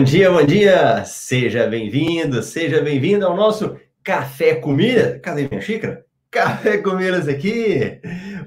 Bom dia, bom dia! Seja bem-vindo, seja bem-vindo ao nosso Café com Milhas. Cadê minha xícara? Café com Milhas aqui!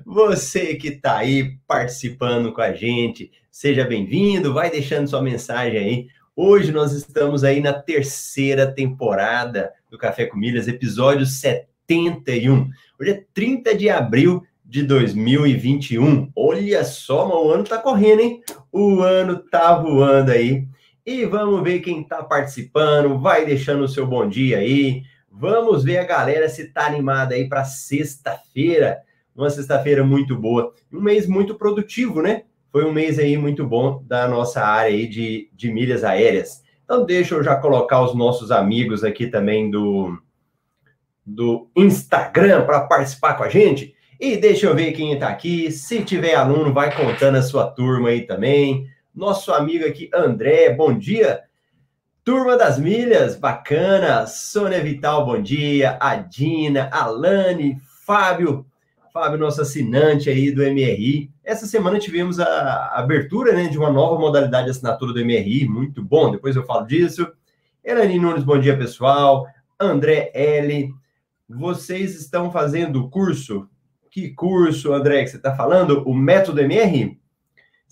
Você que está aí participando com a gente, seja bem-vindo, vai deixando sua mensagem aí. Hoje nós estamos aí na terceira temporada do Café com Milhas, episódio 71. Hoje é 30 de abril de 2021. Olha só, o ano tá correndo, hein? O ano tá voando aí. E vamos ver quem está participando. Vai deixando o seu bom dia aí. Vamos ver a galera se está animada aí para sexta-feira. Uma sexta-feira muito boa. Um mês muito produtivo, né? Foi um mês aí muito bom da nossa área aí de, de milhas aéreas. Então, deixa eu já colocar os nossos amigos aqui também do, do Instagram para participar com a gente. E deixa eu ver quem está aqui. Se tiver aluno, vai contando a sua turma aí também nosso amigo aqui, André, bom dia. Turma das Milhas, bacana. Sônia Vital, bom dia. A Dina, Alane, Fábio, Fábio, nosso assinante aí do MRI. Essa semana tivemos a abertura né, de uma nova modalidade de assinatura do MRI, muito bom, depois eu falo disso. Elani Nunes, bom dia, pessoal. André L. Vocês estão fazendo curso? Que curso, André, que você está falando? O método MR?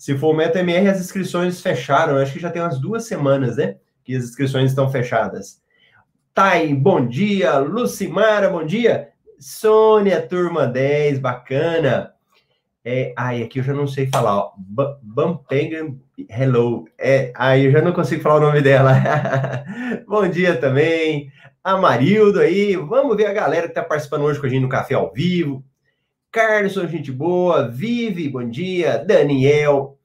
Se for o MetaMR, as inscrições fecharam. Acho que já tem umas duas semanas, né? Que as inscrições estão fechadas. Thay, bom dia. Lucimara, bom dia. Sônia, turma 10, bacana. É, ai, aqui eu já não sei falar. Ó. Bumpengan, hello. É, ai, eu já não consigo falar o nome dela. bom dia também. Amarildo aí. Vamos ver a galera que está participando hoje com a gente no Café ao Vivo. Carlson, gente boa, Vive, bom dia, Daniel,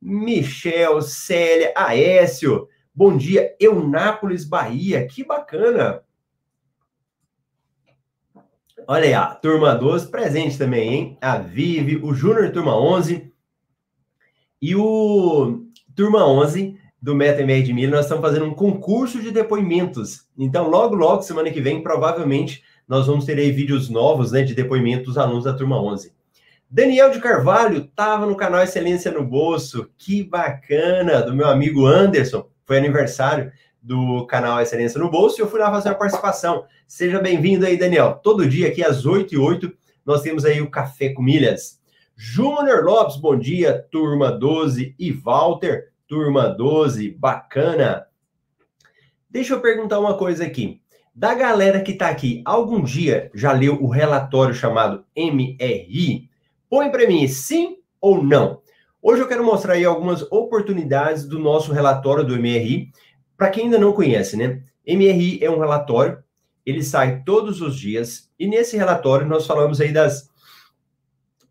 Michel, Célia, Aécio, bom dia, Eunápolis, Bahia, que bacana. Olha aí, a turma 12 presente também, hein? A Vive, o Júnior, turma 11, e o turma 11 do Meta MR de Milha, nós estamos fazendo um concurso de depoimentos. Então, logo, logo, semana que vem, provavelmente nós vamos ter aí vídeos novos, né, de depoimento dos alunos da turma 11. Daniel de Carvalho estava no canal Excelência no Bolso, que bacana, do meu amigo Anderson, foi aniversário do canal Excelência no Bolso e eu fui lá fazer uma participação. Seja bem-vindo aí, Daniel. Todo dia aqui às 8 e 8 nós temos aí o Café com Milhas. Júnior Lopes, bom dia, turma 12 e Walter, turma 12, bacana. Deixa eu perguntar uma coisa aqui. Da galera que está aqui, algum dia já leu o relatório chamado MRI? Põe para mim sim ou não. Hoje eu quero mostrar aí algumas oportunidades do nosso relatório do MRI. Para quem ainda não conhece, né? MRI é um relatório, ele sai todos os dias e nesse relatório nós falamos aí das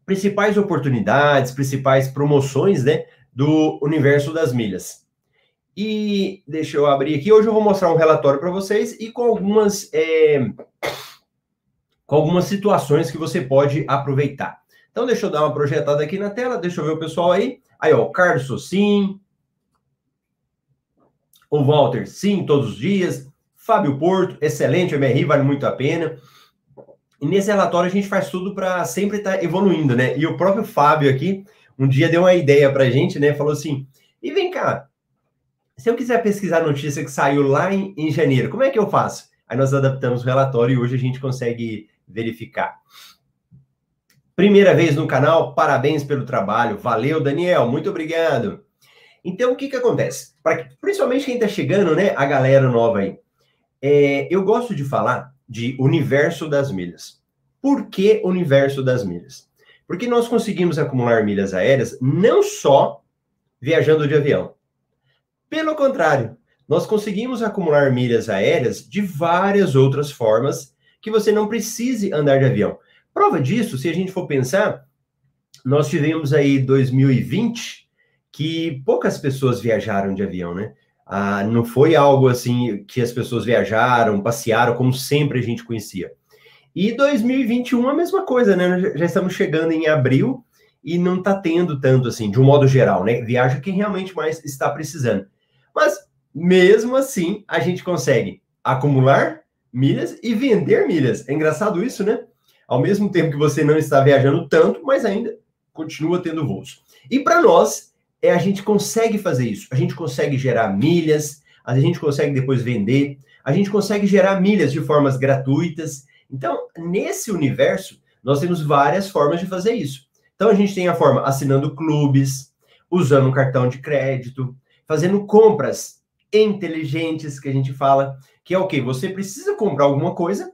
principais oportunidades, principais promoções, né, do universo das milhas. E deixa eu abrir aqui. Hoje eu vou mostrar um relatório para vocês e com algumas, é, com algumas situações que você pode aproveitar. Então, deixa eu dar uma projetada aqui na tela. Deixa eu ver o pessoal aí. Aí, ó, o Carlos, sim. O Walter, sim, todos os dias. Fábio Porto, excelente, o MRI, vale muito a pena. E nesse relatório a gente faz tudo para sempre estar tá evoluindo, né? E o próprio Fábio aqui, um dia deu uma ideia para a gente, né? Falou assim: e vem cá, se eu quiser pesquisar a notícia que saiu lá em, em janeiro, como é que eu faço? Aí nós adaptamos o relatório e hoje a gente consegue verificar. Primeira vez no canal, parabéns pelo trabalho. Valeu, Daniel, muito obrigado. Então, o que que acontece? Pra, principalmente quem está chegando, né, a galera nova aí. É, eu gosto de falar de universo das milhas. Por que universo das milhas? Porque nós conseguimos acumular milhas aéreas não só viajando de avião, pelo contrário, nós conseguimos acumular milhas aéreas de várias outras formas que você não precise andar de avião. Prova disso, se a gente for pensar, nós tivemos aí 2020 que poucas pessoas viajaram de avião, né? Ah, não foi algo assim que as pessoas viajaram, passearam, como sempre a gente conhecia. E 2021 a mesma coisa, né? Já estamos chegando em abril e não está tendo tanto assim, de um modo geral, né? Viaja quem realmente mais está precisando. Mesmo assim, a gente consegue acumular milhas e vender milhas. É engraçado isso, né? Ao mesmo tempo que você não está viajando tanto, mas ainda continua tendo voos. E para nós, é a gente consegue fazer isso. A gente consegue gerar milhas, a gente consegue depois vender, a gente consegue gerar milhas de formas gratuitas. Então, nesse universo, nós temos várias formas de fazer isso. Então, a gente tem a forma assinando clubes, usando um cartão de crédito, fazendo compras inteligentes, que a gente fala, que é o quê? Você precisa comprar alguma coisa,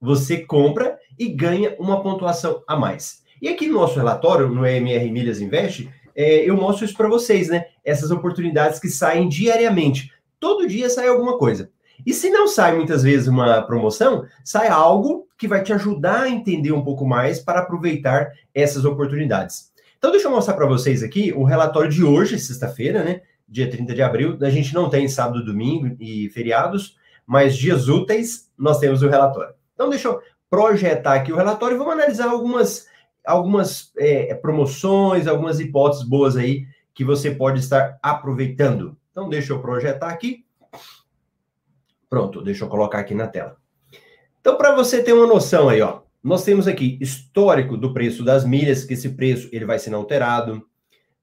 você compra e ganha uma pontuação a mais. E aqui no nosso relatório, no EMR Milhas Invest, é, eu mostro isso para vocês, né? Essas oportunidades que saem diariamente. Todo dia sai alguma coisa. E se não sai muitas vezes uma promoção, sai algo que vai te ajudar a entender um pouco mais para aproveitar essas oportunidades. Então, deixa eu mostrar para vocês aqui o relatório de hoje, sexta-feira, né? Dia 30 de abril. A gente não tem sábado, domingo e feriados, mas dias úteis nós temos o relatório. Então, deixa eu projetar aqui o relatório e vamos analisar algumas, algumas é, promoções, algumas hipóteses boas aí que você pode estar aproveitando. Então, deixa eu projetar aqui. Pronto, deixa eu colocar aqui na tela. Então, para você ter uma noção aí, ó, nós temos aqui histórico do preço das milhas, que esse preço ele vai sendo alterado,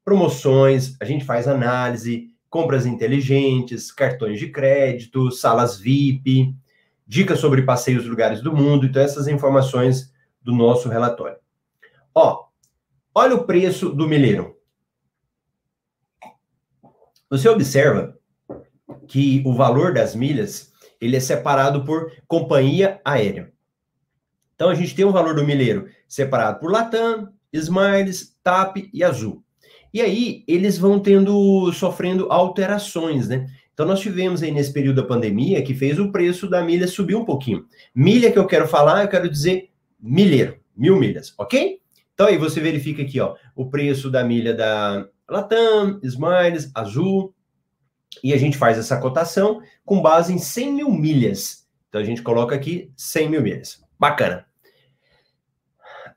promoções, a gente faz análise, compras inteligentes, cartões de crédito, salas VIP, dicas sobre passeios lugares do mundo, então essas informações do nosso relatório. Ó, olha o preço do milheiro. Você observa que o valor das milhas ele é separado por companhia aérea. Então a gente tem o valor do milheiro separado por Latam, Smiles, TAP e Azul. E aí eles vão tendo sofrendo alterações, né? Então, nós tivemos aí nesse período da pandemia que fez o preço da milha subir um pouquinho. Milha que eu quero falar, eu quero dizer milheiro, mil milhas, ok? Então, aí você verifica aqui, ó, o preço da milha da Latam, Smiles, Azul, e a gente faz essa cotação com base em 100 mil milhas. Então, a gente coloca aqui 100 mil milhas. Bacana.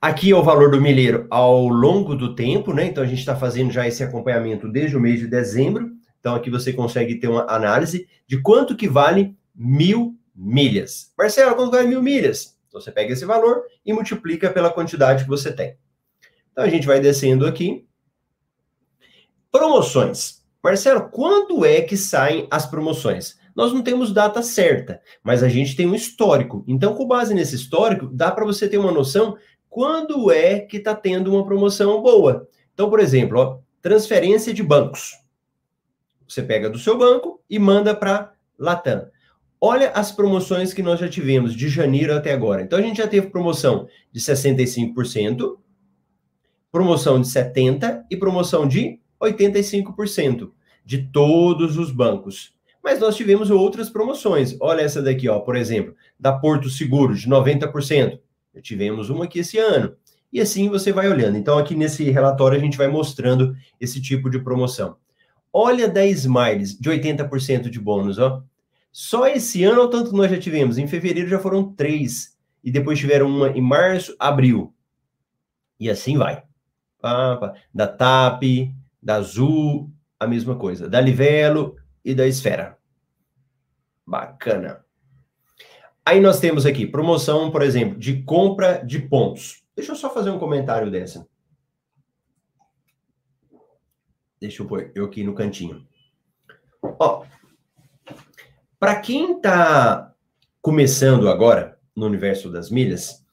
Aqui é o valor do milheiro ao longo do tempo, né? Então, a gente está fazendo já esse acompanhamento desde o mês de dezembro. Então aqui você consegue ter uma análise de quanto que vale mil milhas. Marcelo, quanto vale mil milhas? Então você pega esse valor e multiplica pela quantidade que você tem. Então a gente vai descendo aqui. Promoções. Marcelo, quando é que saem as promoções? Nós não temos data certa, mas a gente tem um histórico. Então, com base nesse histórico, dá para você ter uma noção quando é que está tendo uma promoção boa. Então, por exemplo, ó, transferência de bancos. Você pega do seu banco e manda para Latam. Olha as promoções que nós já tivemos de janeiro até agora. Então a gente já teve promoção de 65%, promoção de 70% e promoção de 85% de todos os bancos. Mas nós tivemos outras promoções. Olha essa daqui, ó, por exemplo, da Porto Seguro de 90%. Tivemos uma aqui esse ano. E assim você vai olhando. Então aqui nesse relatório a gente vai mostrando esse tipo de promoção. Olha 10 smiles de 80% de bônus, ó. Só esse ano, o tanto nós já tivemos. Em fevereiro já foram três. E depois tiveram uma em março, abril. E assim vai. Da TAP, da Azul, a mesma coisa. Da Livelo e da Esfera. Bacana. Aí nós temos aqui promoção, por exemplo, de compra de pontos. Deixa eu só fazer um comentário dessa. Deixa eu pôr eu aqui no cantinho. Ó, para quem está começando agora no universo das milhas,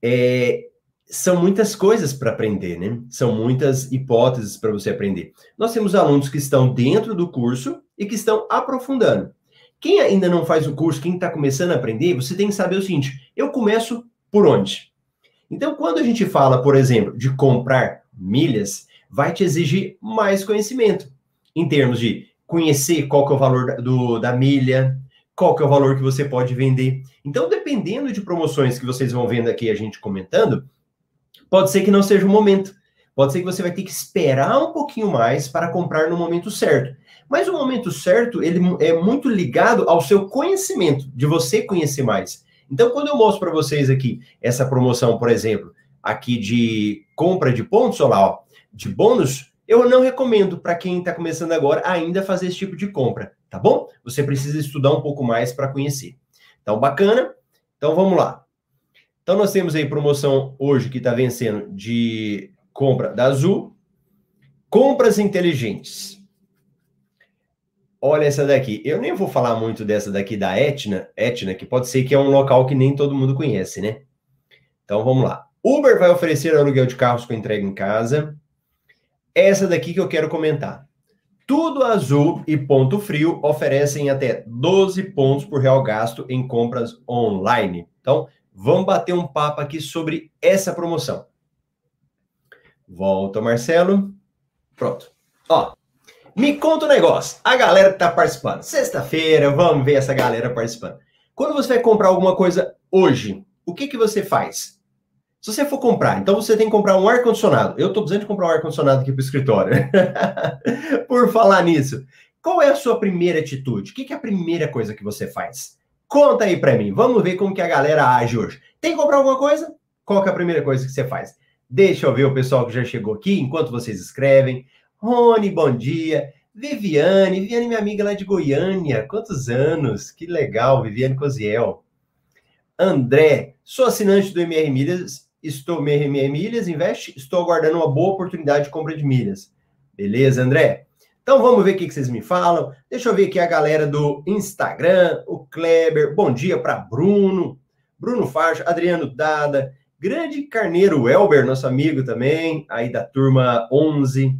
é, são muitas coisas para aprender, né? São muitas hipóteses para você aprender. Nós temos alunos que estão dentro do curso e que estão aprofundando. Quem ainda não faz o curso, quem está começando a aprender, você tem que saber o seguinte: eu começo por onde? Então, quando a gente fala, por exemplo, de comprar milhas, vai te exigir mais conhecimento em termos de conhecer qual que é o valor do, da milha, qual que é o valor que você pode vender. Então, dependendo de promoções que vocês vão vendo aqui a gente comentando, pode ser que não seja o momento. Pode ser que você vai ter que esperar um pouquinho mais para comprar no momento certo. Mas o momento certo, ele é muito ligado ao seu conhecimento, de você conhecer mais. Então, quando eu mostro para vocês aqui essa promoção, por exemplo, aqui de compra de pontos, olha lá, ó, de bônus, eu não recomendo para quem está começando agora ainda fazer esse tipo de compra, tá bom? Você precisa estudar um pouco mais para conhecer. Então, bacana? Então, vamos lá. Então, nós temos aí promoção hoje que está vencendo de compra da Azul. Compras inteligentes. Olha essa daqui. Eu nem vou falar muito dessa daqui da Etna, Etna, que pode ser que é um local que nem todo mundo conhece, né? Então vamos lá. Uber vai oferecer aluguel de carros com entrega em casa. Essa daqui que eu quero comentar. Tudo Azul e Ponto Frio oferecem até 12 pontos por real gasto em compras online. Então, vamos bater um papo aqui sobre essa promoção. Volta, Marcelo. Pronto. Ó, me conta um negócio. A galera que tá participando. Sexta-feira, vamos ver essa galera participando. Quando você vai comprar alguma coisa hoje, o que que você faz? Se você for comprar, então você tem que comprar um ar-condicionado. Eu estou precisando de comprar um ar-condicionado aqui para o escritório. Por falar nisso, qual é a sua primeira atitude? O que, é a primeira coisa que você faz? Conta aí para mim. Vamos ver como que a galera age hoje. Tem que comprar alguma coisa? Qual é a primeira coisa que você faz? Deixa eu ver o pessoal que já chegou aqui, enquanto vocês escrevem. Rony, bom dia. Viviane, Viviane, minha amiga lá de Goiânia. Quantos anos? Que legal, Viviane Coziel. André, sou assinante do MR Milhas estou MR Milhas Investe, estou aguardando uma boa oportunidade de compra de milhas. Beleza, André? Então vamos ver o que vocês me falam. Deixa eu ver aqui a galera do Instagram, o Kleber. Bom dia para Bruno, Bruno Faixa, Adriano Dada, Grande Carneiro Elber, nosso amigo também, aí da turma 11,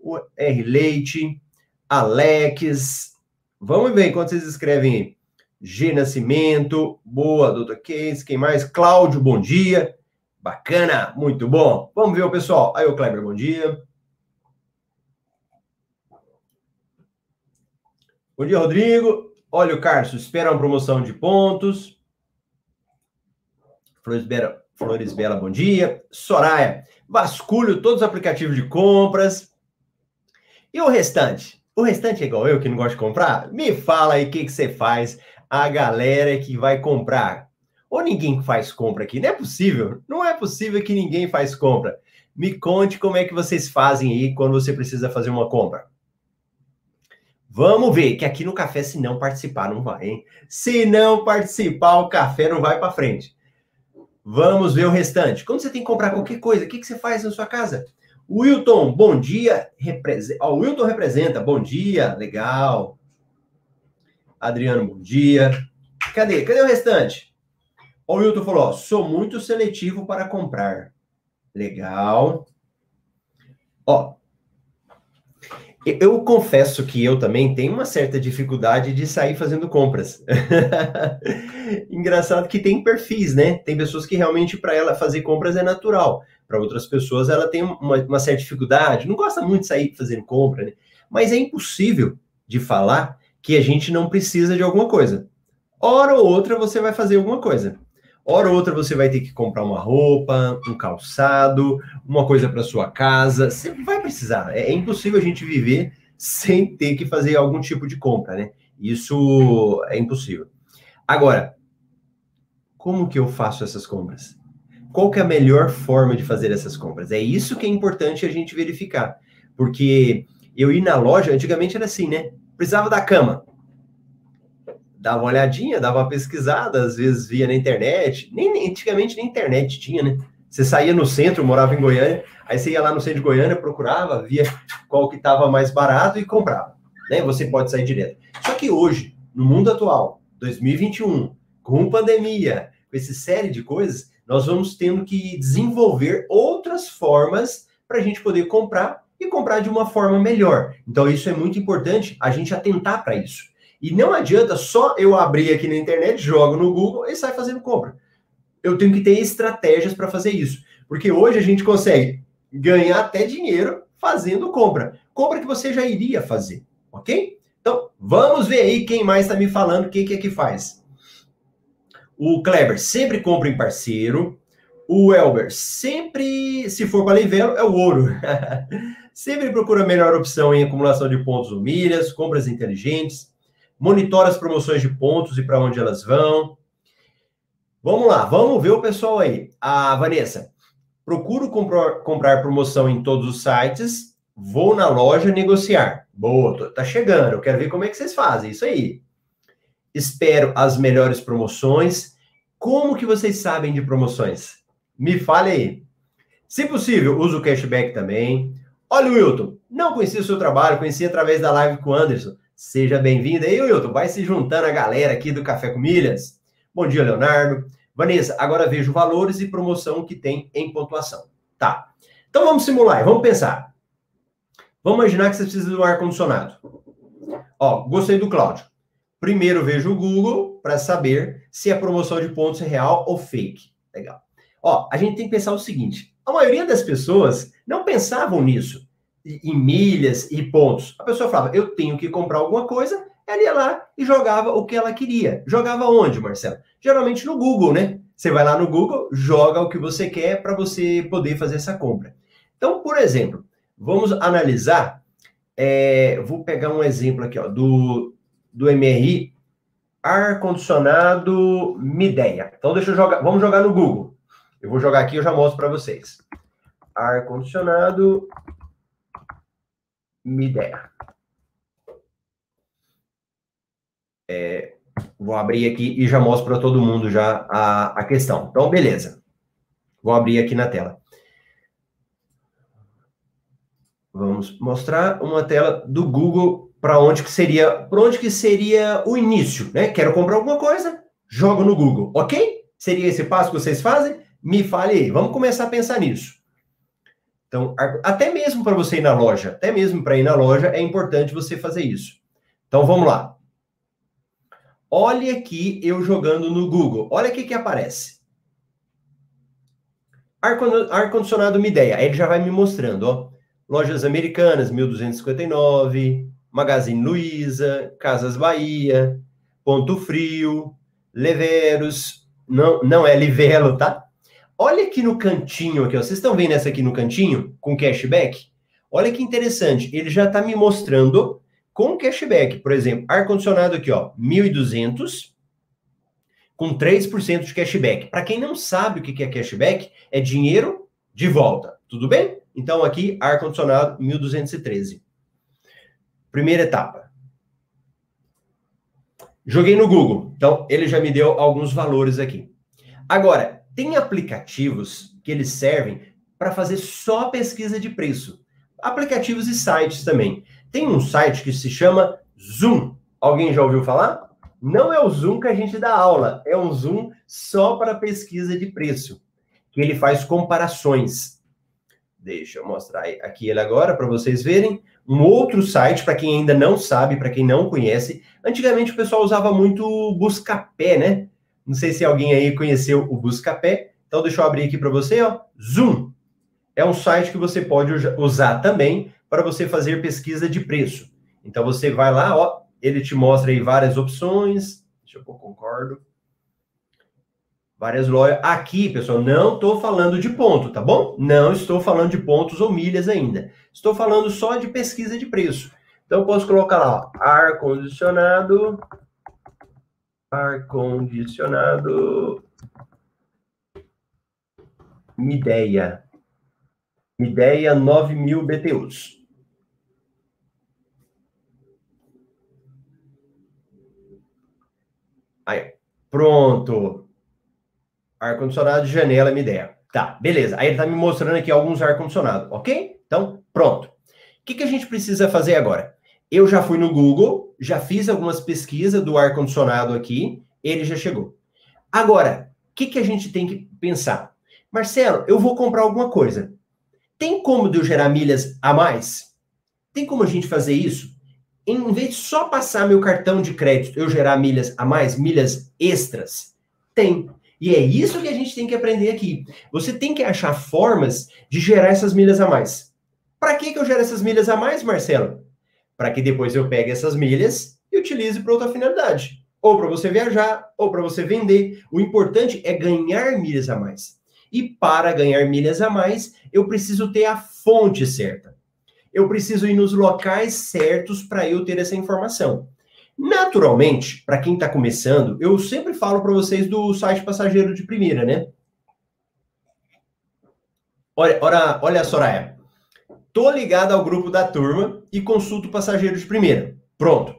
o R Leite, Alex. Vamos ver enquanto vocês escrevem aí. G Nascimento, boa, doutor Case, quem mais? Cláudio, bom dia. Bacana, muito bom. Vamos ver o pessoal. Aí, o Kleber, bom dia. Bom dia, Rodrigo. Olha, o Carlos, espera uma promoção de pontos. Flores Flores Bela, bom dia. Soraya, vasculho todos os aplicativos de compras. E o restante? O restante é igual eu que não gosto de comprar? Me fala aí o que, que você faz, a galera que vai comprar. Ou ninguém faz compra aqui? Não é possível. Não é possível que ninguém faz compra. Me conte como é que vocês fazem aí quando você precisa fazer uma compra. Vamos ver que aqui no café, se não participar, não vai, hein? Se não participar, o café não vai para frente. Vamos ver o restante. Quando você tem que comprar qualquer coisa, o que, que você faz na sua casa? Wilton, bom dia. Represe... o Wilton representa. Bom dia, legal. Adriano, bom dia. Cadê? Cadê o restante? O Wilton falou: sou muito seletivo para comprar. Legal. Ó, eu confesso que eu também tenho uma certa dificuldade de sair fazendo compras. Engraçado que tem perfis, né? Tem pessoas que realmente para ela fazer compras é natural. Para outras pessoas ela tem uma, uma, certa dificuldade, não gosta muito de sair fazendo compra, né? Mas é impossível de falar que a gente não precisa de alguma coisa. Hora ou outra você vai fazer alguma coisa. Hora ou outra você vai ter que comprar uma roupa, um calçado, uma coisa para sua casa. Você vai precisar. É, é, impossível a gente viver sem ter que fazer algum tipo de compra, né? Isso é impossível. Agora, como que eu faço essas compras? Qual que é a melhor forma de fazer essas compras? É isso que é importante a gente verificar. Porque eu ir na loja, antigamente era assim, né? Precisava da cama dava uma olhadinha, dava uma pesquisada, às vezes via na internet. Nem, antigamente nem internet tinha, né? Você saía no centro, morava em Goiânia, aí você ia lá no centro de Goiânia, procurava, via qual que estava mais barato e comprava. Né? Você pode sair direto. Só que hoje, no mundo atual, 2021, com pandemia, com essa série de coisas, nós vamos tendo que desenvolver outras formas para a gente poder comprar e comprar de uma forma melhor. Então, isso é muito importante a gente atentar para isso. E não adianta só eu abrir aqui na internet, jogo no Google e sai fazendo compra. Eu tenho que ter estratégias para fazer isso. Porque hoje a gente consegue ganhar até dinheiro fazendo compra. Compra que você já iria fazer, ok? Então, vamos ver aí quem mais está me falando o que, que é que faz. O Kleber sempre compra em parceiro. O Elber sempre, se for para livelo, é o ouro. sempre procura a melhor opção em acumulação de pontos ou milhas, compras inteligentes monitora as promoções de pontos e para onde elas vão. Vamos lá, vamos ver o pessoal aí. A Vanessa, procuro comprar, comprar promoção em todos os sites, vou na loja negociar. Boa, tá chegando, eu quero ver como é que vocês fazem isso aí. Espero as melhores promoções. Como que vocês sabem de promoções? Me fale aí. Se possível, use o cashback também. Olha, Wilton, não conhecia o seu trabalho, conheci através da live com o Anderson. Seja bem-vindo aí, Wilton. Vai se juntando a galera aqui do Café com Milhas. Bom dia, Leonardo. Vanessa, agora vejo valores e promoção que tem em pontuação. Tá. Então vamos simular, vamos pensar. Vamos imaginar que você precisa de um ar-condicionado. Ó, gostei do Cláudio. Primeiro vejo o Google para saber se a promoção de pontos é real ou fake. Legal. Ó, a gente tem que pensar o seguinte: a maioria das pessoas não pensavam nisso, em milhas e pontos. A pessoa falava, eu tenho que comprar alguma coisa, ela ia lá e jogava o que ela queria. Jogava onde, Marcelo? Geralmente no Google, né? Você vai lá no Google, joga o que você quer para você poder fazer essa compra. Então, por exemplo, vamos analisar. É, vou pegar um exemplo aqui, ó, do, do MRI ar-condicionado Mideia. Então, deixa eu jogar. Vamos jogar no Google. Eu vou jogar aqui e eu já mostro para vocês. Ar-condicionado Mideia. É, vou abrir aqui e já mostro para todo mundo já a, a questão. Então, beleza. Vou abrir aqui na tela. Vamos mostrar uma tela do Google para onde que seria, para onde que seria o início, né? Quero comprar alguma coisa, jogo no Google, ok? Seria esse passo que vocês fazem? Me fale aí, vamos começar a pensar nisso. Então, até mesmo para você ir na loja, até mesmo para ir na loja, é importante você fazer isso. Então, vamos lá. Olhe aqui eu jogando no Google. Olha o que, que aparece. Ar-condicionado uma ideia. Aí ele já vai me mostrando, ó. Lojas Americanas, 1259, Magazine Luiza, Casas Bahia, Ponto Frio, Leveros, não, não é Livelo, tá? Olha aqui no cantinho aqui, ó. Vocês estão vendo essa aqui no cantinho com cashback? Olha que interessante, ele já está me mostrando com cashback. Por exemplo, ar-condicionado aqui, ó, 1.200 com 3% de cashback. Para quem não sabe o que é cashback, é dinheiro de volta. Tudo bem? Então, aqui, ar-condicionado 1213. Primeira etapa. Joguei no Google. Então, ele já me deu alguns valores aqui. Agora, tem aplicativos que eles servem para fazer só pesquisa de preço. Aplicativos e sites também. Tem um site que se chama Zoom. Alguém já ouviu falar? Não é o Zoom que a gente dá aula, é um Zoom só para pesquisa de preço, que ele faz comparações. Deixa eu mostrar aqui ele agora para vocês verem. Um outro site, para quem ainda não sabe, para quem não conhece. Antigamente o pessoal usava muito Buscapé, né? Não sei se alguém aí conheceu o Buscapé. Então deixa eu abrir aqui para você, ó. Zoom. É um site que você pode usar também para você fazer pesquisa de preço. Então você vai lá, ó, ele te mostra aí várias opções. Deixa eu pôr concordo. Várias lojas. Aqui, pessoal, não estou falando de ponto, tá bom? Não estou falando de pontos ou milhas ainda. Estou falando só de pesquisa de preço. Então, posso colocar lá, ar-condicionado, ar-condicionado, Mideia. Mideia 9000 BTUs. Aí, pronto ar-condicionado, janela, MDE. Tá, beleza. Aí ele tá me mostrando aqui alguns ar-condicionado, ok? Então, pronto. O que, que a gente precisa fazer agora? Eu já fui no Google, já fiz algumas pesquisas do ar-condicionado aqui, ele já chegou. Agora, o que, que a gente tem que pensar? Marcelo, eu vou comprar alguma coisa. Tem como eu gerar milhas a mais? Tem como a gente fazer isso? Em vez de só passar meu cartão de crédito, eu gerar milhas a mais, milhas extras? Tem. E é isso que a gente tem que aprender aqui. Você tem que achar formas de gerar essas milhas a mais. Para que, que eu gero essas milhas a mais, Marcelo? Para que depois eu pegue essas milhas e utilize para outra finalidade. Ou para você viajar, ou para você vender. O importante é ganhar milhas a mais. E para ganhar milhas a mais, eu preciso ter a fonte certa. Eu preciso ir nos locais certos para eu ter essa informação. Naturalmente, para quem está começando, eu sempre falo para vocês do site passageiro de primeira, né? Olha, olha, olha, Soraya. Tô ligado ao grupo da turma e consulto passageiro de primeira. Pronto.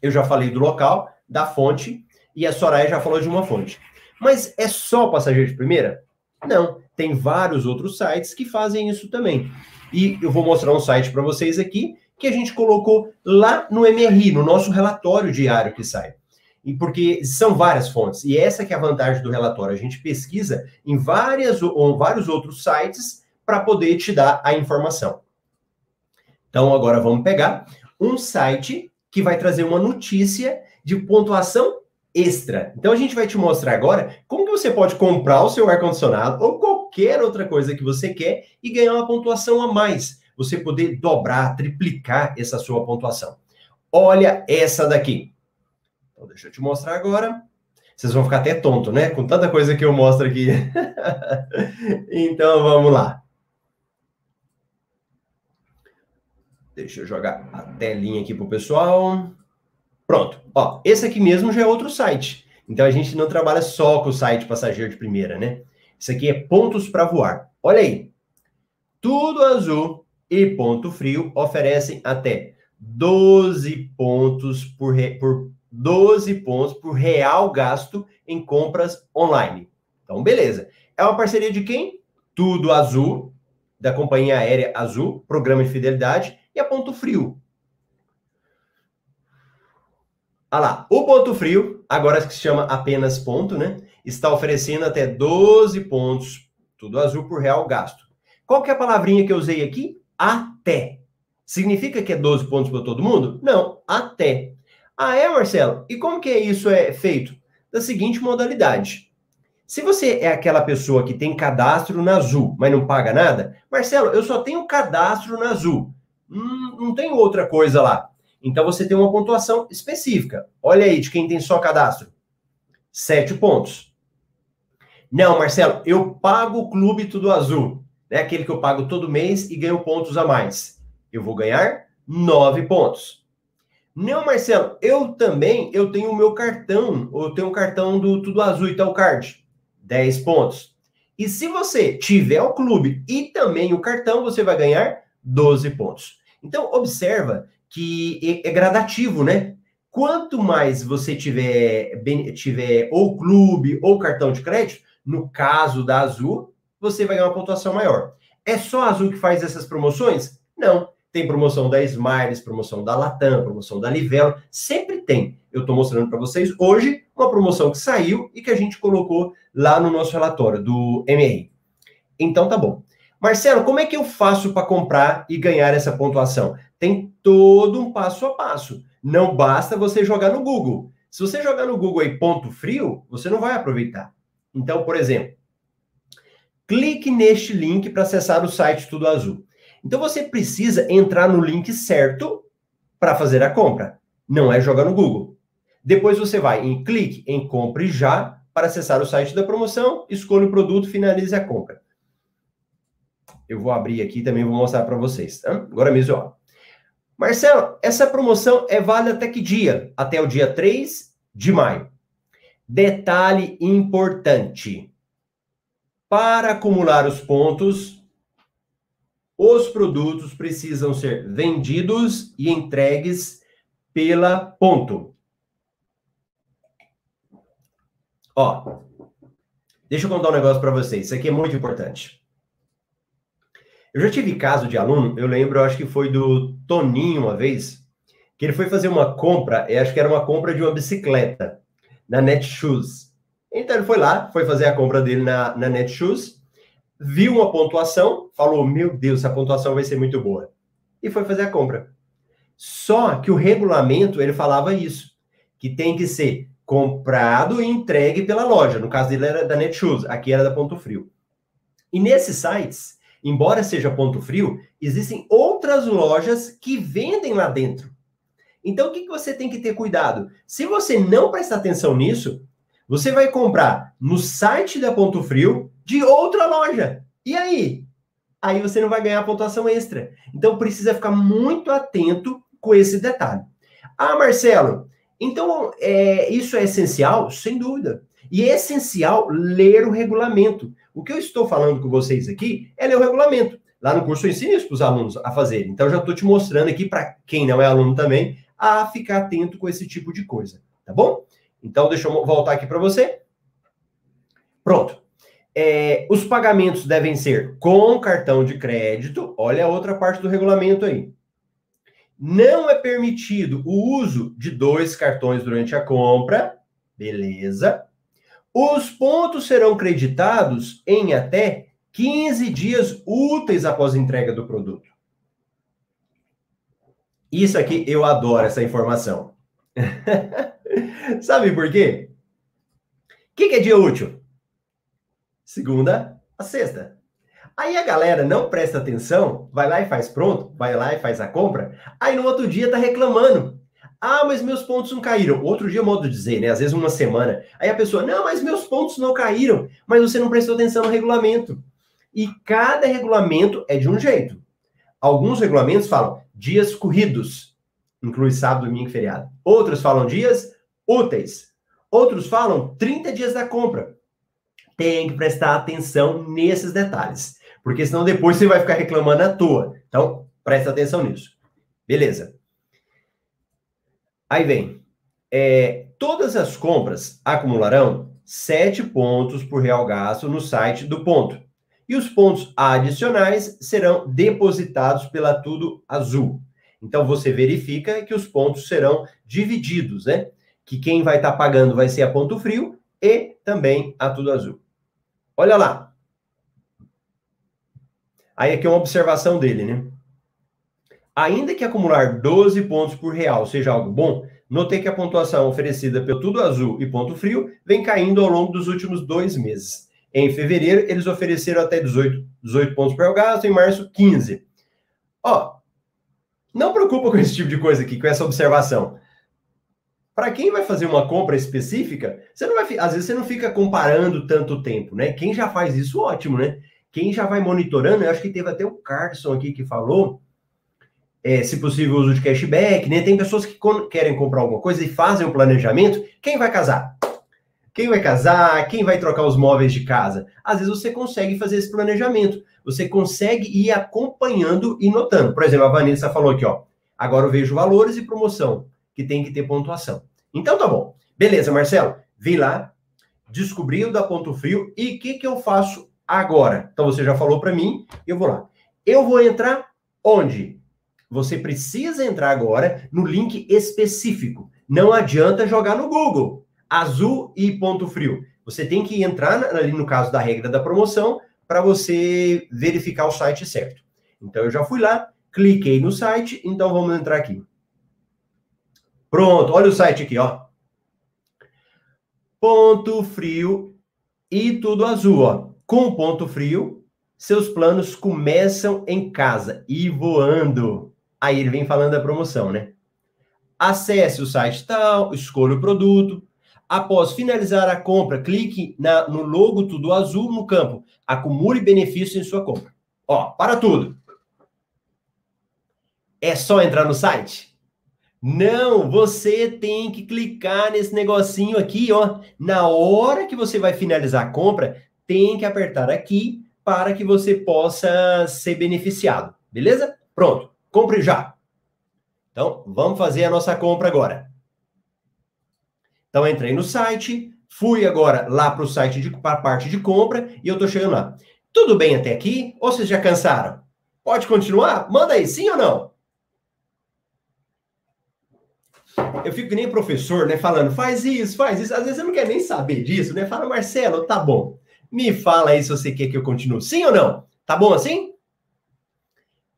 Eu já falei do local, da fonte, e a Soraya já falou de uma fonte. Mas é só passageiro de primeira? Não. Tem vários outros sites que fazem isso também. E eu vou mostrar um site para vocês aqui que a gente colocou lá no MRI, no nosso relatório diário que sai. E porque são várias fontes. E essa que é a vantagem do relatório. A gente pesquisa em várias ou vários outros sites para poder te dar a informação. Então agora vamos pegar um site que vai trazer uma notícia de pontuação extra. Então a gente vai te mostrar agora como que você pode comprar o seu ar condicionado ou qualquer outra coisa que você quer e ganhar uma pontuação a mais. Você poder dobrar, triplicar essa sua pontuação. Olha essa daqui. Então, deixa eu te mostrar agora. Vocês vão ficar até tonto, né? Com tanta coisa que eu mostro aqui. então, vamos lá. Deixa eu jogar a telinha aqui para o pessoal. Pronto. Ó, esse aqui mesmo já é outro site. Então, a gente não trabalha só com o site passageiro de primeira, né? Isso aqui é pontos para voar. Olha aí. Tudo azul e ponto frio oferecem até 12 pontos por, re... por 12 pontos por real gasto em compras online. Então, beleza. É uma parceria de quem? Tudo Azul, da companhia aérea Azul, programa de fidelidade, e a Ponto Frio. Ah lá, o Ponto Frio, agora que se chama apenas ponto, né? Está oferecendo até 12 pontos, tudo azul por real gasto. Qual que é a palavrinha que eu usei aqui? Até. Significa que é 12 pontos para todo mundo? Não, até. Ah, é, Marcelo? E como que isso é feito? Da seguinte modalidade. Se você é aquela pessoa que tem cadastro na Azul, mas não paga nada, Marcelo, eu só tenho cadastro na Azul. Hum, não tem outra coisa lá. Então você tem uma pontuação específica. Olha aí de quem tem só cadastro. Sete pontos. Não, Marcelo, eu pago o clube tudo azul. Né? aquele que eu pago todo mês e ganho pontos a mais. Eu vou ganhar nove pontos. Não, Marcelo, eu também, eu tenho o meu cartão, eu tenho o cartão do Tudo Azul e tal card, 10 pontos. E se você tiver o clube e também o cartão, você vai ganhar 12 pontos. Então, observa que é gradativo, né? Quanto mais você tiver, tiver ou clube ou cartão de crédito, no caso da Azul, você vai ganhar uma pontuação maior. É só a Azul que faz essas promoções? Não. Tem promoção da Smiles, promoção da Latam, promoção da Livelo, sempre tem. Eu estou mostrando para vocês hoje uma promoção que saiu e que a gente colocou lá no nosso relatório do MR. Então tá bom. Marcelo, como é que eu faço para comprar e ganhar essa pontuação? Tem todo um passo a passo. Não basta você jogar no Google. Se você jogar no Google aí ponto frio, você não vai aproveitar. Então, por exemplo, clique neste link para acessar o site Tudo Azul. Então você precisa entrar no link certo para fazer a compra. Não é jogar no Google. Depois você vai em clique em compre já para acessar o site da promoção, escolha o produto, finalize a compra. Eu vou abrir aqui também vou mostrar para vocês. Tá? Agora mesmo, ó. Marcelo, essa promoção é válida até que dia? Até o dia 3 de maio. Detalhe importante. Para acumular os pontos, os produtos precisam ser vendidos e entregues pela ponto. Ó, deixa eu contar um negócio para vocês. Isso aqui é muito importante. Eu já tive caso de aluno, eu lembro, acho que foi do Toninho uma vez, que ele foi fazer uma compra, acho que era uma compra de uma bicicleta na Netshoes. Então ele foi lá, foi fazer a compra dele na, na Netshoes viu uma pontuação, falou: Meu Deus, essa pontuação vai ser muito boa. E foi fazer a compra. Só que o regulamento ele falava isso, que tem que ser comprado e entregue pela loja. No caso dele era da Netshoes, aqui era da Ponto Frio. E nesses sites, embora seja Ponto Frio, existem outras lojas que vendem lá dentro. Então o que, que você tem que ter cuidado? Se você não prestar atenção nisso, você vai comprar no site da Ponto Frio de outra loja. E aí? Aí você não vai ganhar pontuação extra. Então precisa ficar muito atento com esse detalhe. Ah, Marcelo, então é, isso é essencial? Sem dúvida. E é essencial ler o regulamento. O que eu estou falando com vocês aqui é ler o regulamento. Lá no curso eu ensino isso para os alunos a fazerem. Então já estou te mostrando aqui para quem não é aluno também a ficar atento com esse tipo de coisa, tá bom? Então deixa eu voltar aqui para você. Pronto. É, os pagamentos devem ser com cartão de crédito. Olha a outra parte do regulamento aí. Não é permitido o uso de dois cartões durante a compra. Beleza. Os pontos serão creditados em até 15 dias úteis após a entrega do produto. Isso aqui eu adoro essa informação. Sabe por quê? O que, que é dia útil? Segunda a sexta. Aí a galera não presta atenção, vai lá e faz pronto, vai lá e faz a compra, aí no outro dia tá reclamando. Ah, mas meus pontos não caíram. Outro dia, modo de dizer, né? Às vezes uma semana. Aí a pessoa, não, mas meus pontos não caíram. Mas você não prestou atenção no regulamento. E cada regulamento é de um jeito. Alguns regulamentos falam dias corridos, inclui sábado, domingo e feriado. Outros falam dias úteis. Outros falam 30 dias da compra. Tem que prestar atenção nesses detalhes, porque senão depois você vai ficar reclamando à toa. Então, presta atenção nisso. Beleza. Aí vem. É, todas as compras acumularão 7 pontos por real gasto no site do ponto. E os pontos adicionais serão depositados pela Tudo Azul. Então você verifica que os pontos serão divididos, né? Que quem vai estar tá pagando vai ser a Ponto Frio e também a Tudo Azul. Olha lá. Aí aqui é uma observação dele, né? Ainda que acumular 12 pontos por real seja algo bom, notei que a pontuação oferecida pelo Tudo Azul e Ponto Frio vem caindo ao longo dos últimos dois meses. Em fevereiro, eles ofereceram até 18, 18 pontos por real gasto, em março, 15. Ó, não preocupa com esse tipo de coisa aqui, com essa observação. Para quem vai fazer uma compra específica, você não vai, às vezes você não fica comparando tanto tempo, né? Quem já faz isso, ótimo, né? Quem já vai monitorando, eu acho que teve até o Carson aqui que falou, é, se possível, uso de cashback, né? Tem pessoas que querem comprar alguma coisa e fazem o planejamento. Quem vai casar? Quem vai casar? Quem vai trocar os móveis de casa? Às vezes você consegue fazer esse planejamento. Você consegue ir acompanhando e notando. Por exemplo, a Vanessa falou aqui, ó. Agora eu vejo valores e promoção, que tem que ter pontuação. Então tá bom. Beleza, Marcelo. Vi lá, descobri o da Ponto Frio e o que, que eu faço agora? Então você já falou para mim, eu vou lá. Eu vou entrar onde? Você precisa entrar agora no link específico. Não adianta jogar no Google azul e ponto frio. Você tem que entrar ali no caso da regra da promoção para você verificar o site certo. Então eu já fui lá, cliquei no site, então vamos entrar aqui. Pronto, olha o site aqui, ó. Ponto frio e tudo azul, ó. Com ponto frio, seus planos começam em casa e voando. Aí ele vem falando da promoção, né? Acesse o site tal, escolha o produto, Após finalizar a compra, clique na, no logo tudo azul no campo. Acumule benefícios em sua compra. Ó, para tudo. É só entrar no site? Não, você tem que clicar nesse negocinho aqui, ó. Na hora que você vai finalizar a compra, tem que apertar aqui para que você possa ser beneficiado. Beleza? Pronto. Compre já. Então, vamos fazer a nossa compra agora. Então, entrei no site, fui agora lá para o site, para a parte de compra, e eu estou chegando lá. Tudo bem até aqui? Ou vocês já cansaram? Pode continuar? Manda aí, sim ou não? Eu fico que nem professor, né? Falando, faz isso, faz isso. Às vezes eu não quero nem saber disso, né? Fala, Marcelo, tá bom. Me fala aí se você quer que eu continue. Sim ou não? Tá bom assim?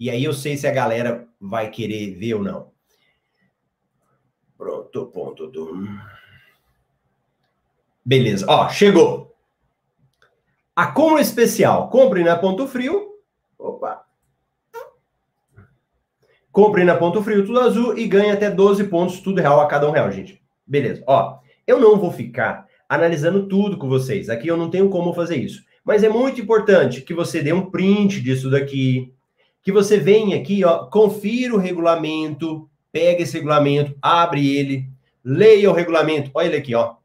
E aí eu sei se a galera vai querer ver ou não. Pronto, ponto. Do... Beleza. Ó, chegou. Acúmulo especial. Compre na Ponto Frio. Opa. Compre na Ponto Frio tudo azul e ganhe até 12 pontos, tudo real a cada um real, gente. Beleza. Ó, eu não vou ficar analisando tudo com vocês. Aqui eu não tenho como fazer isso. Mas é muito importante que você dê um print disso daqui, que você venha aqui, ó, confira o regulamento, pega esse regulamento, abre ele, leia o regulamento. Olha ele aqui, ó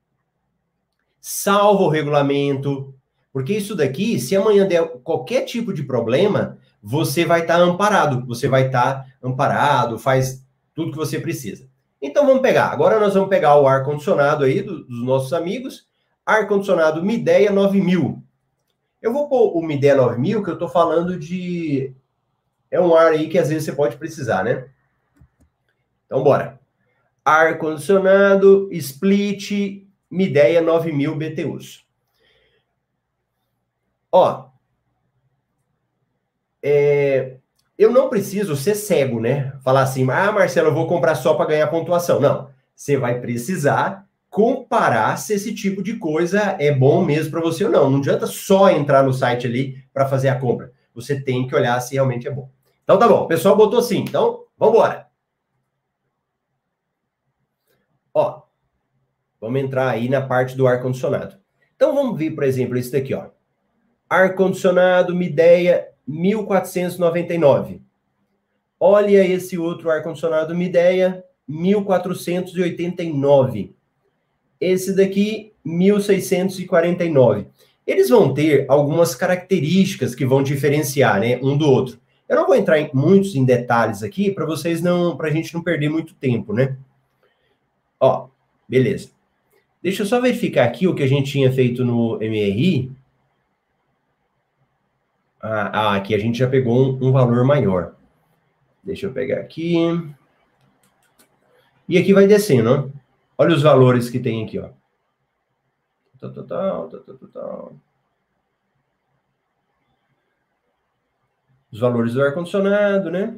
salva o regulamento, porque isso daqui, se amanhã der qualquer tipo de problema, você vai estar tá amparado, você vai estar tá amparado, faz tudo que você precisa. Então vamos pegar. Agora nós vamos pegar o ar condicionado aí do, dos nossos amigos, ar condicionado Mideia 9000. Eu vou pôr o Mideia 9000 que eu estou falando de é um ar aí que às vezes você pode precisar, né? Então, bora. Ar-condicionado, split, Mideia 9000 BTUs. Ó, é, eu não preciso ser cego, né? Falar assim, ah, Marcelo, eu vou comprar só para ganhar pontuação. Não. Você vai precisar comparar se esse tipo de coisa é bom mesmo para você ou não. Não adianta só entrar no site ali para fazer a compra. Você tem que olhar se realmente é bom. Então tá bom, o pessoal botou sim. Então, vamos embora. Ó, vamos entrar aí na parte do ar-condicionado. Então vamos ver, por exemplo, esse daqui, ó. Ar-condicionado, Mideia 1499. Olha esse outro ar-condicionado Mideia 1489. Esse daqui 1649. Eles vão ter algumas características que vão diferenciar, né, um do outro. Eu não vou entrar em muitos em detalhes aqui para vocês não, para a gente não perder muito tempo, né? Ó, beleza. Deixa eu só verificar aqui o que a gente tinha feito no MRI. Ah, ah, aqui a gente já pegou um, um valor maior. Deixa eu pegar aqui. E aqui vai descendo, ó. Olha os valores que tem aqui, ó. Total, total, total. Os valores do ar-condicionado, né?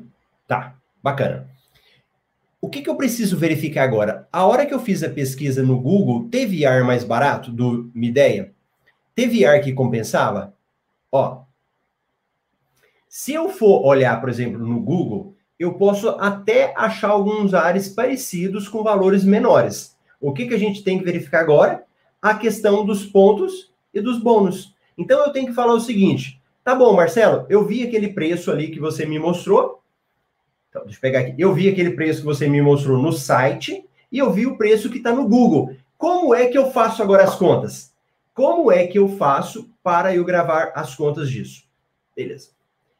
Tá, bacana. O que, que eu preciso verificar agora? A hora que eu fiz a pesquisa no Google, teve ar mais barato do Mideia? Teve ar que compensava? Ó, se eu for olhar, por exemplo, no Google, eu posso até achar alguns ares parecidos com valores menores. O que, que a gente tem que verificar agora? A questão dos pontos e dos bônus. Então eu tenho que falar o seguinte: tá bom, Marcelo, eu vi aquele preço ali que você me mostrou. Então, deixa eu pegar aqui. Eu vi aquele preço que você me mostrou no site e eu vi o preço que está no Google. Como é que eu faço agora as contas? Como é que eu faço para eu gravar as contas disso? Beleza.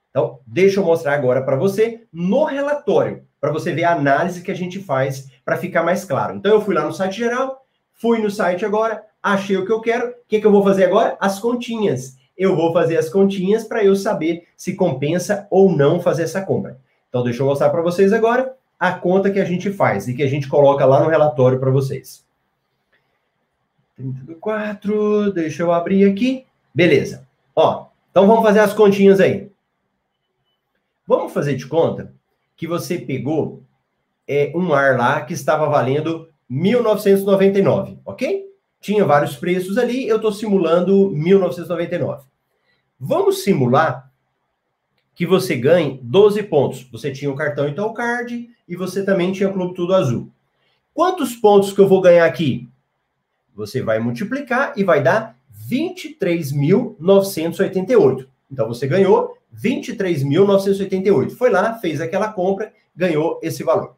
Então, deixa eu mostrar agora para você no relatório, para você ver a análise que a gente faz para ficar mais claro. Então, eu fui lá no site geral, fui no site agora, achei o que eu quero. O que, que eu vou fazer agora? As continhas. Eu vou fazer as continhas para eu saber se compensa ou não fazer essa compra. Então, deixa eu mostrar para vocês agora a conta que a gente faz e que a gente coloca lá no relatório para vocês. 34, deixa eu abrir aqui. Beleza. Ó, então vamos fazer as continhas aí. Vamos fazer de conta que você pegou é, um ar lá que estava valendo 1999, ok? Tinha vários preços ali, eu estou simulando 1999. Vamos simular que você ganhe 12 pontos. Você tinha o cartão Italcard e você também tinha o Clube Tudo Azul. Quantos pontos que eu vou ganhar aqui? Você vai multiplicar e vai dar 23.988. Então você ganhou 23.988. Foi lá, fez aquela compra, ganhou esse valor.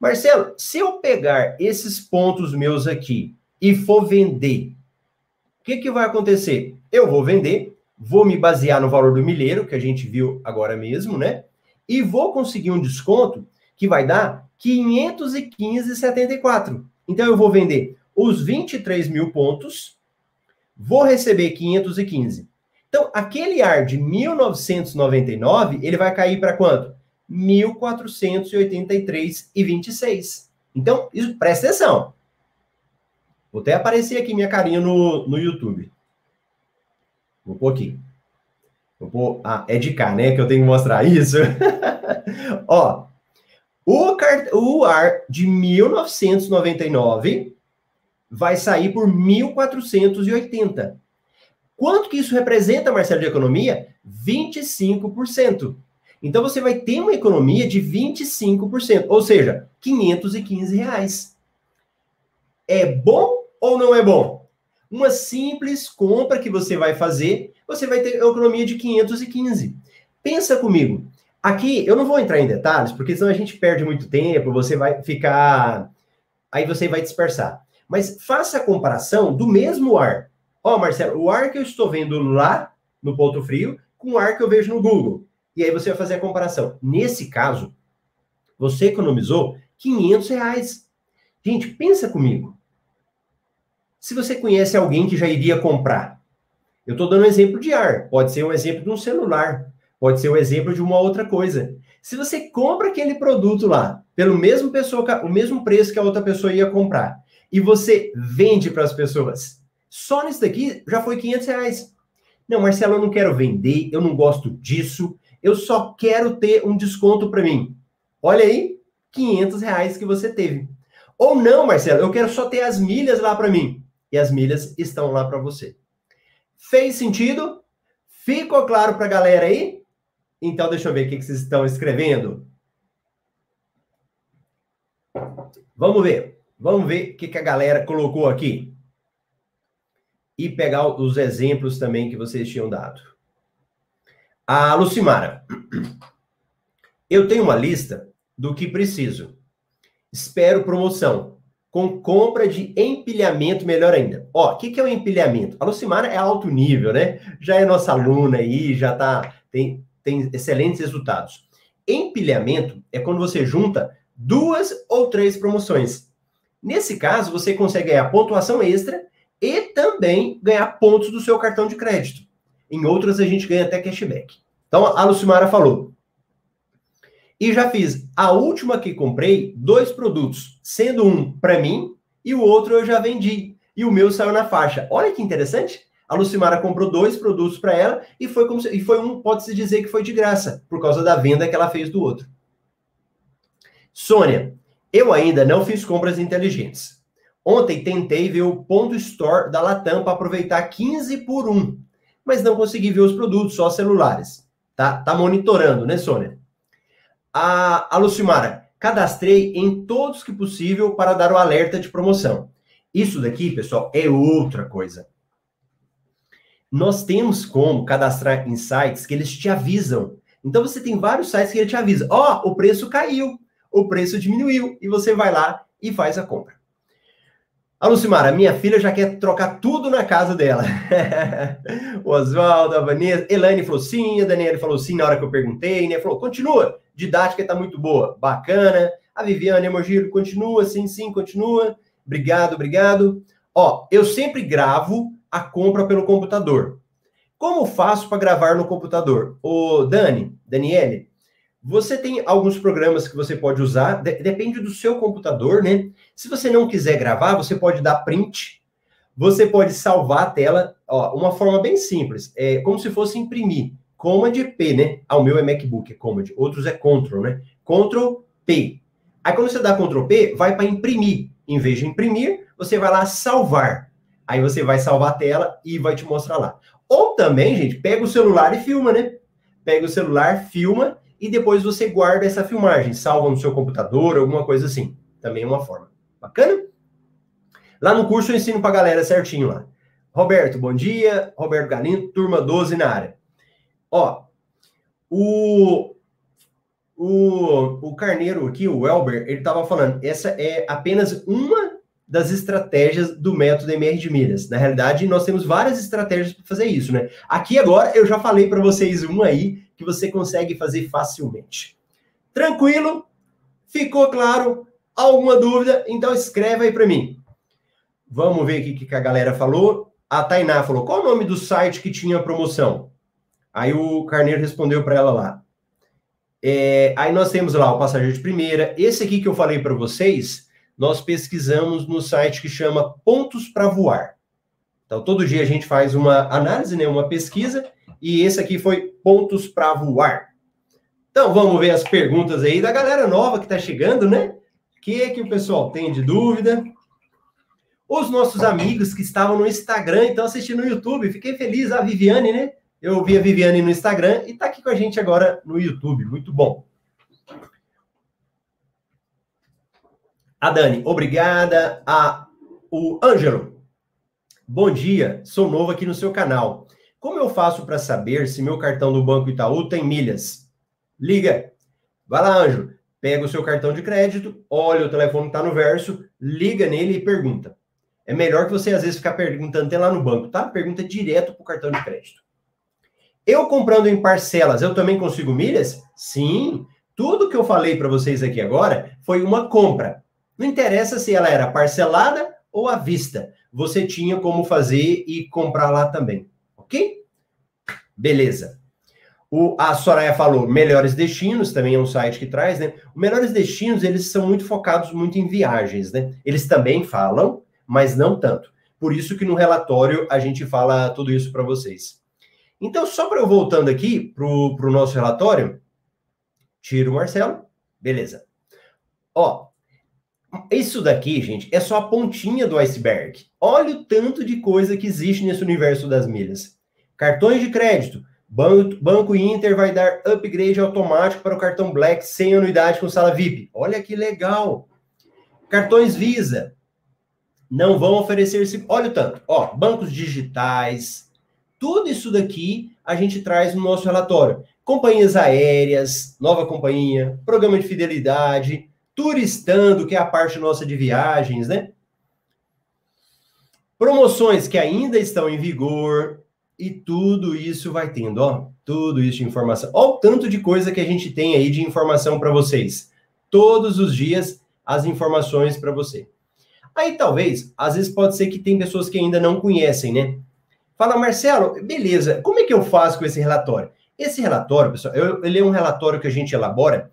Marcelo, se eu pegar esses pontos meus aqui e for vender, o que, que vai acontecer? Eu vou vender, vou me basear no valor do milheiro, que a gente viu agora mesmo, né? E vou conseguir um desconto que vai dar 515,74. Então eu vou vender os 23 mil pontos, vou receber 515. Então, aquele ar de 1999, ele vai cair para quanto? 1483,26. Então, isso, presta atenção. Vou até aparecer aqui minha carinha no, no YouTube. Vou pôr aqui. Vou pôr, ah, é de cá, né? Que eu tenho que mostrar isso. Ó, o, cart... o ar de 1999 vai sair por 1480. Quanto que isso representa, Marcelo, de economia? 25%. Então você vai ter uma economia de 25%, ou seja, 515 reais. É bom ou não é bom? Uma simples compra que você vai fazer, você vai ter economia de 515. Pensa comigo. Aqui eu não vou entrar em detalhes, porque senão a gente perde muito tempo, você vai ficar. Aí você vai dispersar. Mas faça a comparação do mesmo ar. Ó, oh, Marcelo, o ar que eu estou vendo lá no ponto frio com o ar que eu vejo no Google. E aí você vai fazer a comparação. Nesse caso, você economizou 500 reais. Gente, pensa comigo. Se você conhece alguém que já iria comprar, eu estou dando um exemplo de ar, pode ser um exemplo de um celular, pode ser um exemplo de uma outra coisa. Se você compra aquele produto lá, pelo mesmo pessoa, o mesmo preço que a outra pessoa ia comprar, e você vende para as pessoas, só nisso daqui já foi 500 reais. Não, Marcelo, eu não quero vender, eu não gosto disso, eu só quero ter um desconto para mim. Olha aí, 500 reais que você teve. Ou não, Marcelo, eu quero só ter as milhas lá para mim. E as milhas estão lá para você. Fez sentido? Ficou claro para a galera aí? Então, deixa eu ver o que vocês estão escrevendo. Vamos ver. Vamos ver o que a galera colocou aqui. E pegar os exemplos também que vocês tinham dado. A Lucimara. Eu tenho uma lista do que preciso. Espero promoção. Com compra de empilhamento, melhor ainda. Ó, o que, que é o empilhamento? A Lucimara é alto nível, né? Já é nossa aluna aí, já tá, tem, tem excelentes resultados. Empilhamento é quando você junta duas ou três promoções. Nesse caso, você consegue ganhar pontuação extra e também ganhar pontos do seu cartão de crédito. Em outras, a gente ganha até cashback. Então, a Lucimara falou: e já fiz a última que comprei, dois produtos, sendo um para mim e o outro eu já vendi. E o meu saiu na faixa. Olha que interessante. A Lucimara comprou dois produtos para ela e foi como se, e foi um, pode-se dizer que foi de graça, por causa da venda que ela fez do outro. Sônia, eu ainda não fiz compras inteligentes. Ontem tentei ver o ponto store da Latam para aproveitar 15 por 1, mas não consegui ver os produtos, só celulares. Tá, tá monitorando, né, Sônia? A, a Lucimara, cadastrei em todos que possível para dar o alerta de promoção. Isso daqui, pessoal, é outra coisa. Nós temos como cadastrar em sites que eles te avisam. Então você tem vários sites que ele te avisa: ó, oh, o preço caiu, o preço diminuiu, e você vai lá e faz a compra. A Lucimara, minha filha já quer trocar tudo na casa dela. o Oswaldo, a Vanessa, Elaine falou sim, a Daniela falou sim na hora que eu perguntei, né? Falou, continua, didática está muito boa, bacana. A Viviane Emogiro continua, sim, sim, continua. Obrigado, obrigado. Ó, eu sempre gravo a compra pelo computador. Como faço para gravar no computador? O Dani, Daniele, você tem alguns programas que você pode usar, de, depende do seu computador, né? Se você não quiser gravar, você pode dar print, você pode salvar a tela, ó, uma forma bem simples, é como se fosse imprimir. Command P, né? Ah, o meu é MacBook, é Command, outros é Ctrl, né? Ctrl P. Aí quando você dá Ctrl P, vai para imprimir. Em vez de imprimir, você vai lá salvar. Aí você vai salvar a tela e vai te mostrar lá. Ou também, gente, pega o celular e filma, né? Pega o celular, filma e depois você guarda essa filmagem, salva no seu computador, alguma coisa assim. Também é uma forma. Bacana? Lá no curso eu ensino pra galera certinho lá. Roberto, bom dia. Roberto Galindo, turma 12 na área. Ó, o, o, o Carneiro aqui, o Elber, ele estava falando, essa é apenas uma das estratégias do método MR de milhas. Na realidade, nós temos várias estratégias para fazer isso, né? Aqui agora eu já falei para vocês uma aí que você consegue fazer facilmente. Tranquilo? Ficou claro? Alguma dúvida? Então escreve aí para mim. Vamos ver o que a galera falou. A Tainá falou: qual o nome do site que tinha promoção? Aí o Carneiro respondeu para ela lá. É, aí nós temos lá o passageiro de primeira. Esse aqui que eu falei para vocês, nós pesquisamos no site que chama Pontos para Voar. Então, todo dia a gente faz uma análise, né, uma pesquisa, e esse aqui foi pontos para voar. Então vamos ver as perguntas aí da galera nova que está chegando, né? O que que o pessoal tem de dúvida? Os nossos amigos que estavam no Instagram, então assistindo no YouTube, fiquei feliz. A Viviane, né? Eu vi a Viviane no Instagram e está aqui com a gente agora no YouTube. Muito bom. A Dani, obrigada. A o Ângelo, bom dia. Sou novo aqui no seu canal. Como eu faço para saber se meu cartão do Banco Itaú tem milhas? Liga. Vai lá, Anjo. Pega o seu cartão de crédito, olha o telefone que está no verso, liga nele e pergunta. É melhor que você, às vezes, ficar perguntando até lá no banco, tá? Pergunta direto para o cartão de crédito. Eu comprando em parcelas, eu também consigo milhas? Sim. Tudo que eu falei para vocês aqui agora foi uma compra. Não interessa se ela era parcelada ou à vista. Você tinha como fazer e comprar lá também ok? Beleza. O, a Soraya falou, Melhores Destinos, também é um site que traz, né? O Melhores Destinos, eles são muito focados muito em viagens, né? Eles também falam, mas não tanto. Por isso que no relatório a gente fala tudo isso para vocês. Então, só para eu voltando aqui para o nosso relatório, tiro o Marcelo, beleza. Ó, isso daqui, gente, é só a pontinha do iceberg. Olha o tanto de coisa que existe nesse universo das milhas. Cartões de crédito. Banco, Banco Inter vai dar upgrade automático para o cartão Black sem anuidade com sala VIP. Olha que legal. Cartões Visa não vão oferecer. Olha o tanto. Ó, bancos digitais. Tudo isso daqui a gente traz no nosso relatório. Companhias aéreas, nova companhia, programa de fidelidade, turistando, que é a parte nossa de viagens, né? Promoções que ainda estão em vigor, e tudo isso vai tendo, ó, tudo isso de informação. Ó, o tanto de coisa que a gente tem aí de informação para vocês. Todos os dias, as informações para você. Aí talvez, às vezes pode ser que tem pessoas que ainda não conhecem, né? Fala, Marcelo, beleza, como é que eu faço com esse relatório? Esse relatório, pessoal, ele é um relatório que a gente elabora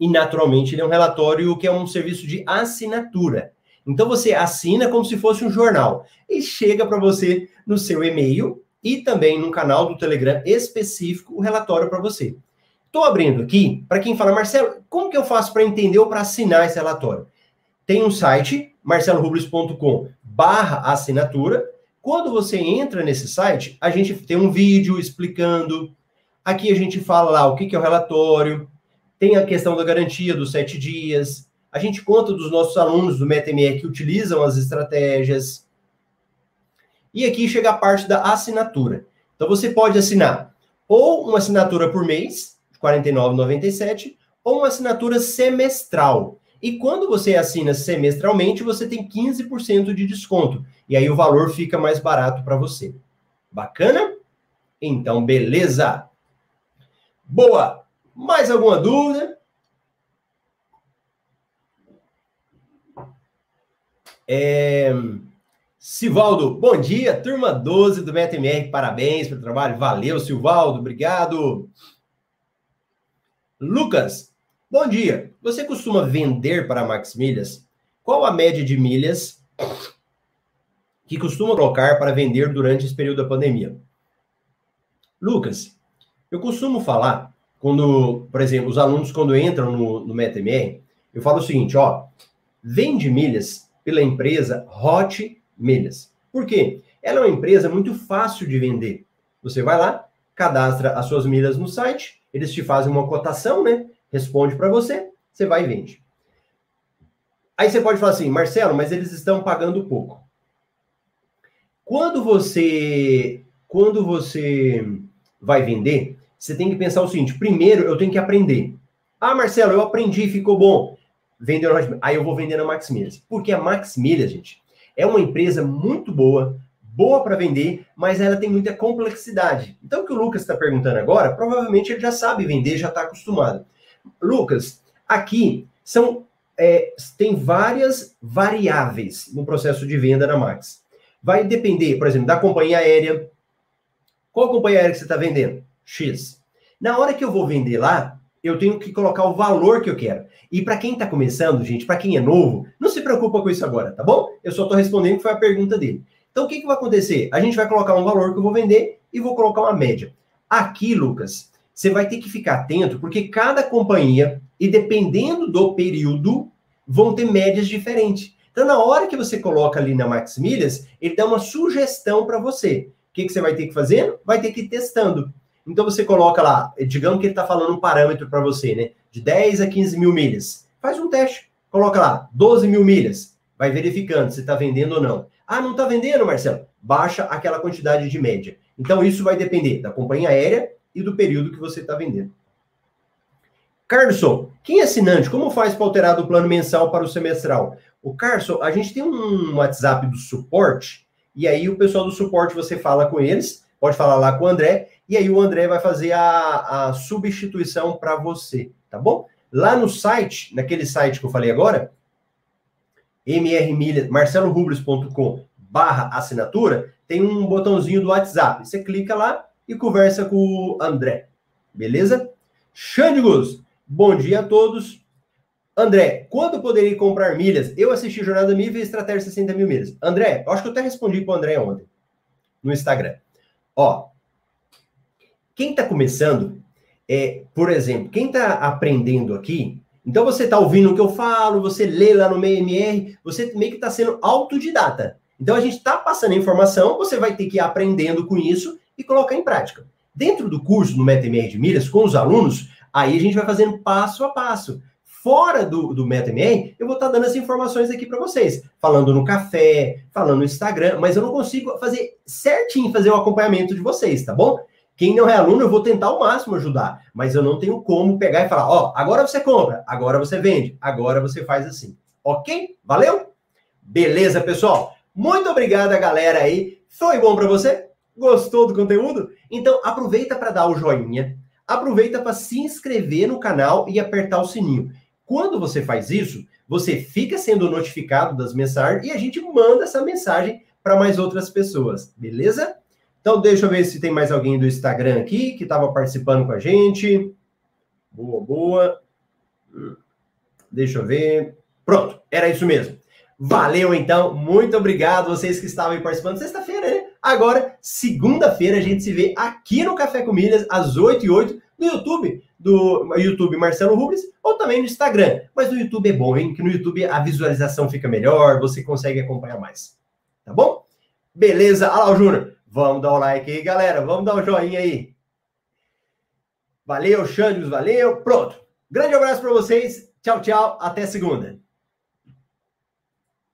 e naturalmente ele é um relatório que é um serviço de assinatura. Então você assina como se fosse um jornal e chega para você no seu e-mail e também no canal do Telegram específico o relatório para você. Estou abrindo aqui para quem fala, Marcelo, como que eu faço para entender ou para assinar esse relatório? Tem um site, marcelorubles.com barra assinatura. Quando você entra nesse site, a gente tem um vídeo explicando. Aqui a gente fala lá o que, que é o relatório, tem a questão da garantia dos sete dias, a gente conta dos nossos alunos do MetaMR que utilizam as estratégias. E aqui chega a parte da assinatura. Então você pode assinar ou uma assinatura por mês, R$ 49,97, ou uma assinatura semestral. E quando você assina semestralmente, você tem 15% de desconto. E aí o valor fica mais barato para você. Bacana? Então, beleza. Boa! Mais alguma dúvida? É... Sivaldo, bom dia, turma 12 do MetaMR, parabéns pelo trabalho, valeu, Silvaldo, obrigado. Lucas, bom dia, você costuma vender para Max Milhas? Qual a média de milhas que costuma colocar para vender durante esse período da pandemia? Lucas, eu costumo falar, quando, por exemplo, os alunos quando entram no, no MetaMR, eu falo o seguinte, ó, vende milhas pela empresa Hot Milhas. Por quê? Ela é uma empresa muito fácil de vender. Você vai lá, cadastra as suas milhas no site, eles te fazem uma cotação, né? Responde para você, você vai e vende. Aí você pode falar assim, Marcelo, mas eles estão pagando pouco. Quando você quando você vai vender, você tem que pensar o seguinte: primeiro eu tenho que aprender. Ah, Marcelo, eu aprendi, ficou bom vendeu aí eu vou vender na Max Milhas. Porque a Max Milhas, gente, é uma empresa muito boa, boa para vender, mas ela tem muita complexidade. Então, o que o Lucas está perguntando agora, provavelmente ele já sabe vender, já está acostumado. Lucas, aqui são é, tem várias variáveis no processo de venda na Max. Vai depender, por exemplo, da companhia aérea. Qual companhia aérea que você está vendendo? X. Na hora que eu vou vender lá, eu tenho que colocar o valor que eu quero. E para quem está começando, gente, para quem é novo, não se preocupa com isso agora, tá bom? Eu só estou respondendo que foi a pergunta dele. Então, o que, que vai acontecer? A gente vai colocar um valor que eu vou vender e vou colocar uma média. Aqui, Lucas, você vai ter que ficar atento, porque cada companhia, e dependendo do período, vão ter médias diferentes. Então, na hora que você coloca ali na Max Milhas, ele dá uma sugestão para você. O que, que você vai ter que fazer? Vai ter que ir testando. Então você coloca lá, digamos que ele está falando um parâmetro para você, né? De 10 a 15 mil milhas. Faz um teste. Coloca lá, 12 mil milhas. Vai verificando se está vendendo ou não. Ah, não está vendendo, Marcelo? Baixa aquela quantidade de média. Então isso vai depender da companhia aérea e do período que você está vendendo. Carlson, quem é assinante, como faz para alterar do plano mensal para o semestral? O Carlson, a gente tem um WhatsApp do suporte, e aí o pessoal do suporte você fala com eles, pode falar lá com o André, e aí o André vai fazer a, a substituição para você, tá bom? Lá no site, naquele site que eu falei agora, mrmilhas, marcelorubles.com barra assinatura, tem um botãozinho do WhatsApp. Você clica lá e conversa com o André. Beleza? Xandigos, bom dia a todos. André, quando poderia comprar milhas? Eu assisti Jornada Mil e Estratégia 60 mil milhas. André, acho que eu até respondi para o André ontem, no Instagram. Ó, quem está começando, é, por exemplo, quem está aprendendo aqui, então você está ouvindo o que eu falo, você lê lá no MR, você meio que está sendo autodidata. Então a gente está passando informação, você vai ter que ir aprendendo com isso e colocar em prática. Dentro do curso no MetaMR de milhas, com os alunos, aí a gente vai fazendo passo a passo. Fora do, do MetaMR, eu vou estar tá dando as informações aqui para vocês, falando no café, falando no Instagram, mas eu não consigo fazer certinho, fazer o acompanhamento de vocês, tá bom? Quem não é aluno, eu vou tentar ao máximo ajudar, mas eu não tenho como pegar e falar, ó, oh, agora você compra, agora você vende, agora você faz assim. Ok? Valeu? Beleza, pessoal? Muito obrigado, galera aí. Foi bom para você? Gostou do conteúdo? Então aproveita para dar o joinha, aproveita para se inscrever no canal e apertar o sininho. Quando você faz isso, você fica sendo notificado das mensagens e a gente manda essa mensagem para mais outras pessoas, beleza? Então, deixa eu ver se tem mais alguém do Instagram aqui que estava participando com a gente. Boa, boa. Deixa eu ver. Pronto, era isso mesmo. Valeu, então. Muito obrigado vocês que estavam aí participando. Sexta-feira? Agora, segunda-feira, a gente se vê aqui no Café com Milhas, às 8 e 8 no YouTube, do YouTube Marcelo Rubens, ou também no Instagram. Mas no YouTube é bom, hein? Que no YouTube a visualização fica melhor, você consegue acompanhar mais. Tá bom? Beleza. O Júnior. Vamos dar o like aí, galera. Vamos dar o um joinha aí. Valeu, Xandes, valeu. Pronto. Grande abraço para vocês. Tchau, tchau. Até segunda.